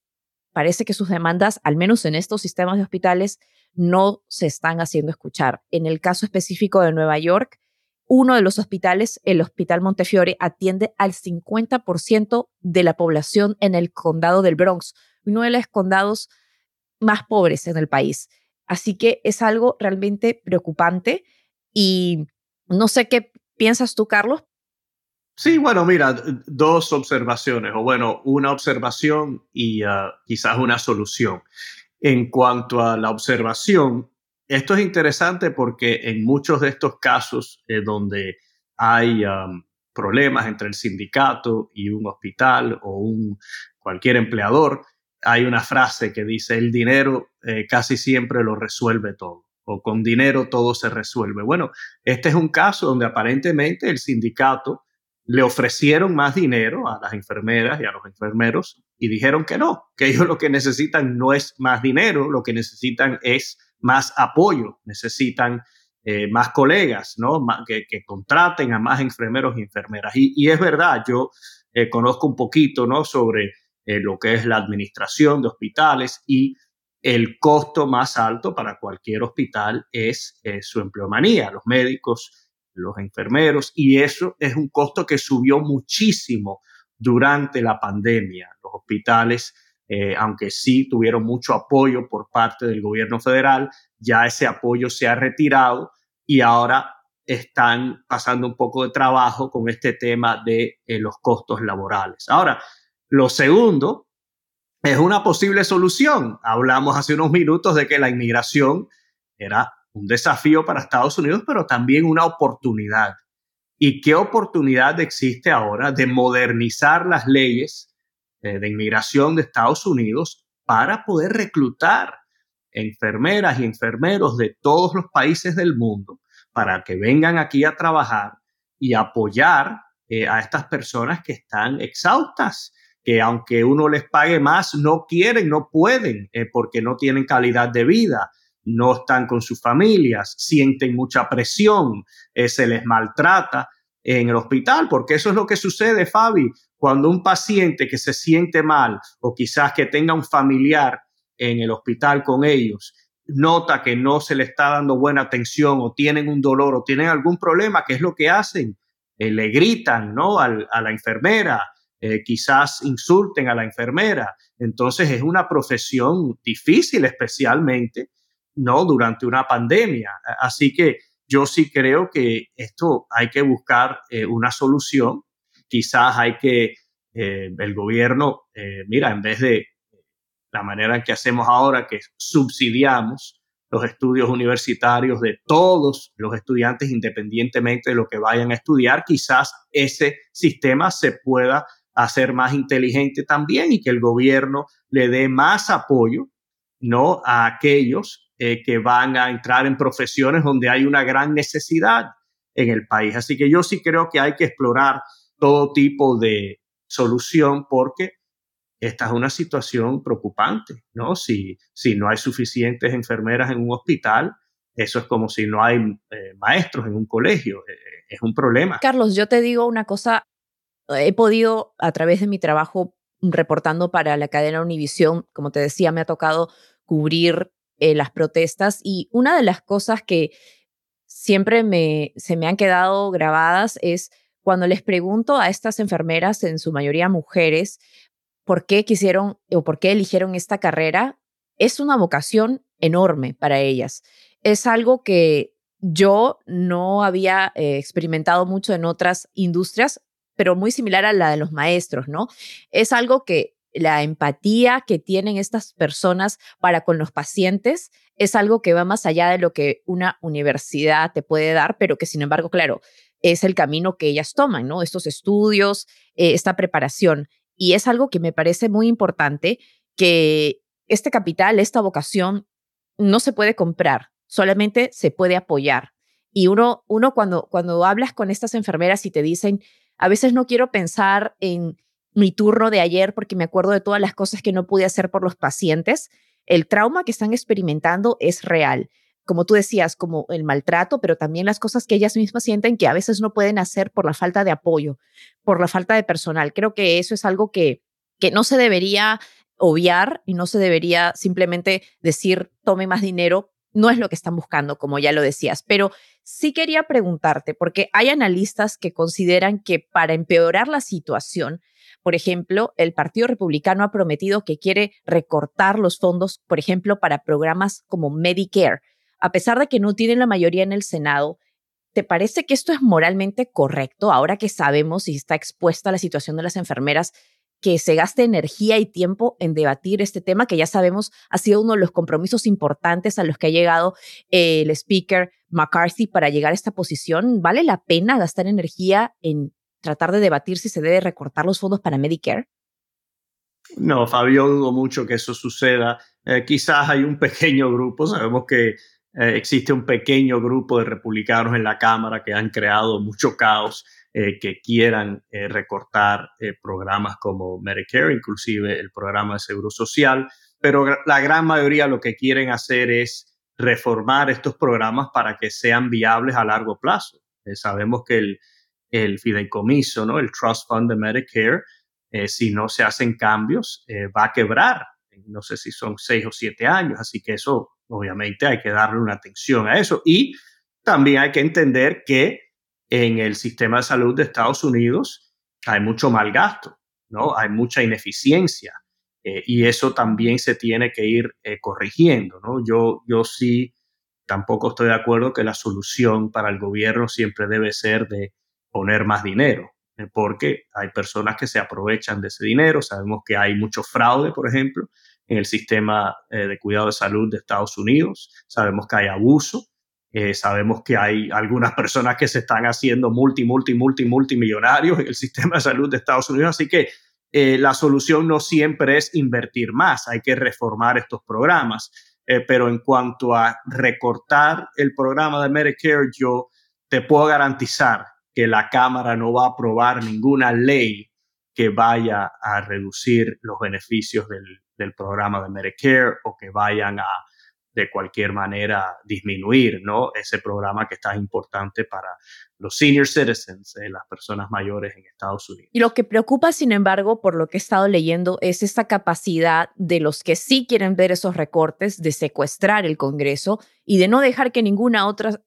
parece que sus demandas, al menos en estos sistemas de hospitales, no se están haciendo escuchar. En el caso específico de Nueva York, uno de los hospitales, el Hospital Montefiore, atiende al 50% de la población en el condado del Bronx, uno de los condados más pobres en el país. Así que es algo realmente preocupante y no sé qué piensas tú, Carlos, Sí, bueno, mira, dos observaciones, o bueno, una observación y ah, quizás una solución. En cuanto a la observación, esto es interesante porque en muchos de estos casos eh, donde hay problemas entre el sindicato y un hospital o un, cualquier empleador, hay una frase que dice, el dinero eh, casi siempre lo resuelve todo, o con dinero todo se resuelve. Bueno, este es un caso donde aparentemente el sindicato le ofrecieron más dinero a las enfermeras y a los enfermeros y dijeron que no, que ellos lo que necesitan no es más dinero, lo que necesitan es más apoyo, necesitan eh, más colegas, ¿no? que, contraten a más enfermeros y enfermeras. Y, es verdad, yo eh, conozco un poquito, ¿no? Sobre eh, lo que es la administración de hospitales y el costo más alto para cualquier hospital es su empleomanía, los médicos, los enfermeros, y eso es un costo que subió muchísimo durante la pandemia. Los hospitales, aunque sí tuvieron mucho apoyo por parte del gobierno federal, ya ese apoyo se ha retirado y ahora están pasando un poco de trabajo con este tema de eh, los costos laborales. Ahora, lo segundo es una posible solución. Hablamos hace unos minutos de que la inmigración era un desafío para Estados Unidos, pero también una oportunidad. ¿Y qué oportunidad existe ahora de modernizar las leyes eh, de inmigración de Estados Unidos para poder reclutar enfermeras y enfermeros de todos los países del mundo para que vengan aquí a trabajar y apoyar eh, a estas personas que están exhaustas, que aunque uno les pague más, no quieren, no pueden, eh, porque no tienen calidad de vida, no están con sus familias, sienten mucha presión, eh, se les maltrata en el hospital, porque eso es lo que sucede, Fabi, cuando un paciente que se siente mal o quizás que tenga un familiar en el hospital con ellos, nota que no se le está dando buena atención o tienen un dolor o tienen algún problema, ¿qué es lo que hacen? Eh, le gritan, ¿no? a la enfermera, eh, quizás insulten a la enfermera. Entonces es una profesión difícil, especialmente, ¿no? Durante una pandemia. Así que yo sí creo que esto hay que buscar eh, una solución. Quizás hay que, el gobierno, mira, en vez de la manera en que hacemos ahora, que subsidiamos los estudios universitarios de todos los estudiantes independientemente de lo que vayan a estudiar, quizás ese sistema se pueda hacer más inteligente también y que el gobierno le dé más apoyo ¿no? a aquellos eh, que van a entrar en profesiones donde hay una gran necesidad en el país. Así que yo sí creo que hay que explorar todo tipo de solución porque esta es una situación preocupante, ¿no? Si, si no hay suficientes enfermeras en un hospital, eso es como si no hay eh, maestros en un colegio, eh, es un problema. Carlos, yo te digo una cosa, he podido a través de mi trabajo reportando para la cadena Univisión, como te decía, me ha tocado cubrir eh, las protestas y una de las cosas que siempre me, se me han quedado grabadas es cuando les pregunto a estas enfermeras, en su mayoría mujeres, por qué quisieron o por qué eligieron esta carrera, es una vocación enorme para ellas. Es algo que yo no había eh, experimentado mucho en otras industrias, pero muy similar a la de los maestros, ¿no? Es algo que la empatía que tienen estas personas para con los pacientes es algo que va más allá de lo que una universidad te puede dar, pero que sin embargo, claro, es el camino que ellas toman, ¿no? Estos estudios, eh, esta preparación. Y es algo que me parece muy importante, que este capital, esta vocación, no se puede comprar, solamente se puede apoyar. Y uno, uno cuando, cuando hablas con estas enfermeras y te dicen, a veces no quiero pensar en mi turno de ayer porque me acuerdo de todas las cosas que no pude hacer por los pacientes, el trauma que están experimentando es real como tú decías, como el maltrato, pero también las cosas que ellas mismas sienten que a veces no pueden hacer por la falta de apoyo, por la falta de personal. Creo que eso es algo que, que no se debería obviar y no se debería simplemente decir tome más dinero. No es lo que están buscando, como ya lo decías, pero sí quería preguntarte, porque hay analistas que consideran que para empeorar la situación, por ejemplo, el Partido Republicano ha prometido que quiere recortar los fondos, por ejemplo, para programas como Medicare, a pesar de que no tienen la mayoría en el Senado, ¿te parece que esto es moralmente correcto ahora que sabemos y está expuesta la situación de las enfermeras? que se gaste energía y tiempo en debatir este tema que ya sabemos ha sido uno de los compromisos importantes a los que ha llegado el speaker McCarthy para llegar a esta posición. ¿Vale la pena gastar energía en tratar de debatir si se debe recortar los fondos para Medicare? No, Fabio, dudo mucho que eso suceda. Eh, quizás hay un pequeño grupo, sabemos que eh, existe un pequeño grupo de republicanos en la Cámara que han creado mucho caos, eh, que quieran recortar programas como Medicare, inclusive el programa de Seguro Social, pero la gran mayoría lo que quieren hacer es reformar estos programas para que sean viables a largo plazo. sabemos que el, el fideicomiso, ¿no? el Trust Fund de Medicare, eh, si no se hacen cambios, eh, va a quebrar. No sé si son seis o siete años, así que eso obviamente hay que darle una atención a eso. Y también hay que entender que en el sistema de salud de Estados Unidos hay mucho mal gasto, ¿no? Hay mucha ineficiencia eh, y eso también se tiene que ir corrigiendo, ¿no? Yo, yo sí tampoco estoy de acuerdo que la solución para el gobierno siempre debe ser de poner más dinero. Eh, porque hay personas que se aprovechan de ese dinero. Sabemos que hay mucho fraude, por ejemplo, en el sistema eh, de cuidado de salud de Estados Unidos. Sabemos que hay abuso. Eh, sabemos que hay algunas personas que se están haciendo multi, multi, multi, multimillonarios en el sistema de salud de Estados Unidos. Así que la solución no siempre es invertir más, hay que reformar estos programas. pero en cuanto a recortar el programa de Medicare, yo te puedo garantizar que la Cámara no va a aprobar ninguna ley que vaya a reducir los beneficios del, programa de Medicare o que vayan a de cualquier manera disminuir ¿no? ese programa que está importante para los senior citizens, eh, las personas mayores en Estados Unidos. Y lo que preocupa, sin embargo, por lo que he estado leyendo, es esta capacidad de los que sí quieren ver esos recortes de secuestrar el Congreso y de no dejar que ninguna otra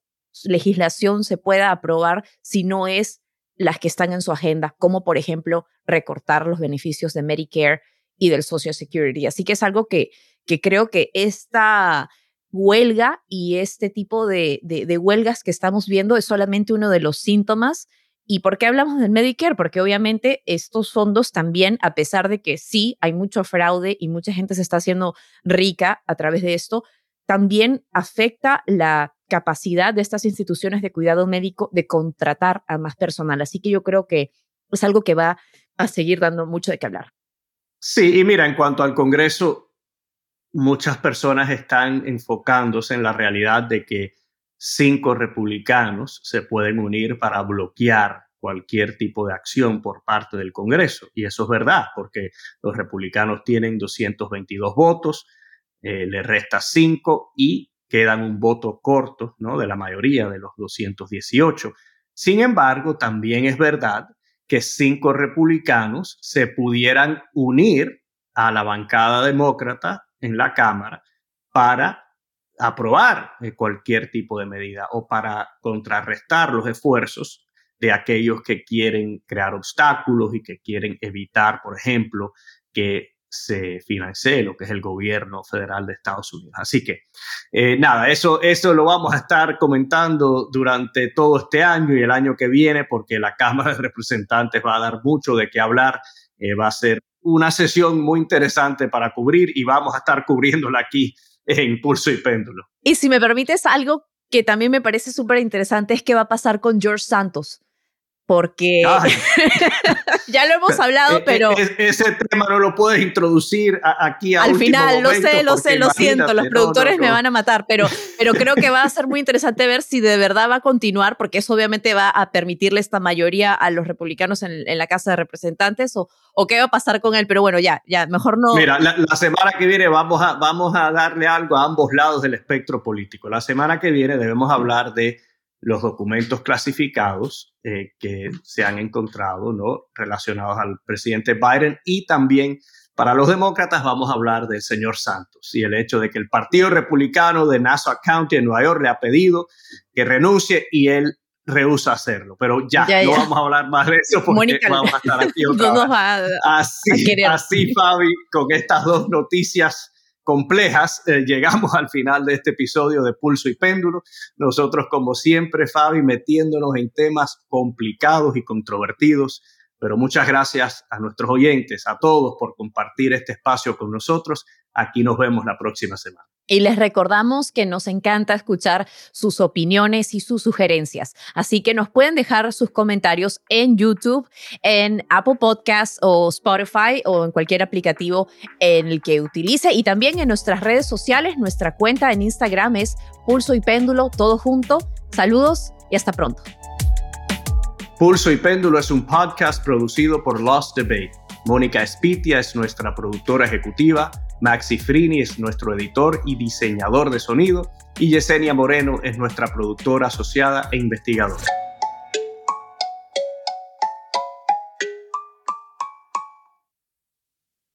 legislación se pueda aprobar si no es las que están en su agenda, como por ejemplo recortar los beneficios de Medicare y del Social Security. Así que es algo que, que creo que esta huelga y este tipo de, de, huelgas que estamos viendo es solamente uno de los síntomas. ¿Y por qué hablamos del Medicare? Porque obviamente estos fondos también, a pesar de que sí hay mucho fraude y mucha gente se está haciendo rica a través de esto, también afecta la capacidad de estas instituciones de cuidado médico de contratar a más personal. Así que yo creo que es algo que va a seguir dando mucho de qué hablar. Sí, y mira, en cuanto al Congreso, muchas personas están enfocándose en la realidad de que cinco republicanos se pueden unir para bloquear cualquier tipo de acción por parte del Congreso. Y eso es verdad, porque los republicanos tienen 222 votos, eh, le resta cinco y quedan un voto corto ¿no? de la mayoría de los 218. Sin embargo, también es verdad que cinco republicanos se pudieran unir a la bancada demócrata en la Cámara para aprobar eh, cualquier tipo de medida o para contrarrestar los esfuerzos de aquellos que quieren crear obstáculos y que quieren evitar, por ejemplo, que se financie lo que es el gobierno federal de Estados Unidos. Así que, eh, nada, eso, eso lo vamos a estar comentando durante todo este año y el año que viene, porque la Cámara de Representantes va a dar mucho de qué hablar. Eh, va a ser una sesión muy interesante para cubrir y vamos a estar cubriéndola aquí en Pulso y Péndulo. Y si me permites algo que también me parece súper interesante es qué va a pasar con George Santos porque ya lo hemos hablado, e, e, pero... ese tema no lo puedes introducir aquí al final, lo sé, lo sé, lo siento, los productores me van a matar, pero, pero creo que va a ser muy interesante ver si de verdad va a continuar, porque eso obviamente va a permitirle esta mayoría a los republicanos en, la Casa de Representantes, o, o, qué va a pasar con él, pero bueno, ya, ya, mejor no... Mira, la, la semana que viene vamos a, vamos a darle algo a ambos lados del espectro político. La semana que viene debemos hablar de los documentos clasificados eh, que se han encontrado ¿no? relacionados al presidente Biden y también para los demócratas vamos a hablar del señor Santos y el hecho de que el Partido Republicano de Nassau County en Nueva York le ha pedido que renuncie y él rehúsa hacerlo. Pero ya, no vamos a hablar más de eso porque vamos a estar aquí otra vez. así, así, Fabi, con estas dos noticias complejas, eh, llegamos al final de este episodio de Pulso y Péndulo. Nosotros, como siempre, Fabi, metiéndonos en temas complicados y controvertidos, pero muchas gracias a nuestros oyentes, a todos por compartir este espacio con nosotros. Aquí nos vemos la próxima semana. Y les recordamos que nos encanta escuchar sus opiniones y sus sugerencias. Así que nos pueden dejar sus comentarios en YouTube, en Apple Podcasts o Spotify o en cualquier aplicativo en el que utilice. Y también en nuestras redes sociales. Nuestra cuenta en Instagram es Pulso y Péndulo, todo junto. Saludos y hasta pronto. Pulso y Péndulo es un podcast producido por Lost Debate. Mónica Espitia es nuestra productora ejecutiva. Maxi Frini es nuestro editor y diseñador de sonido y Yesenia Moreno es nuestra productora asociada e investigadora.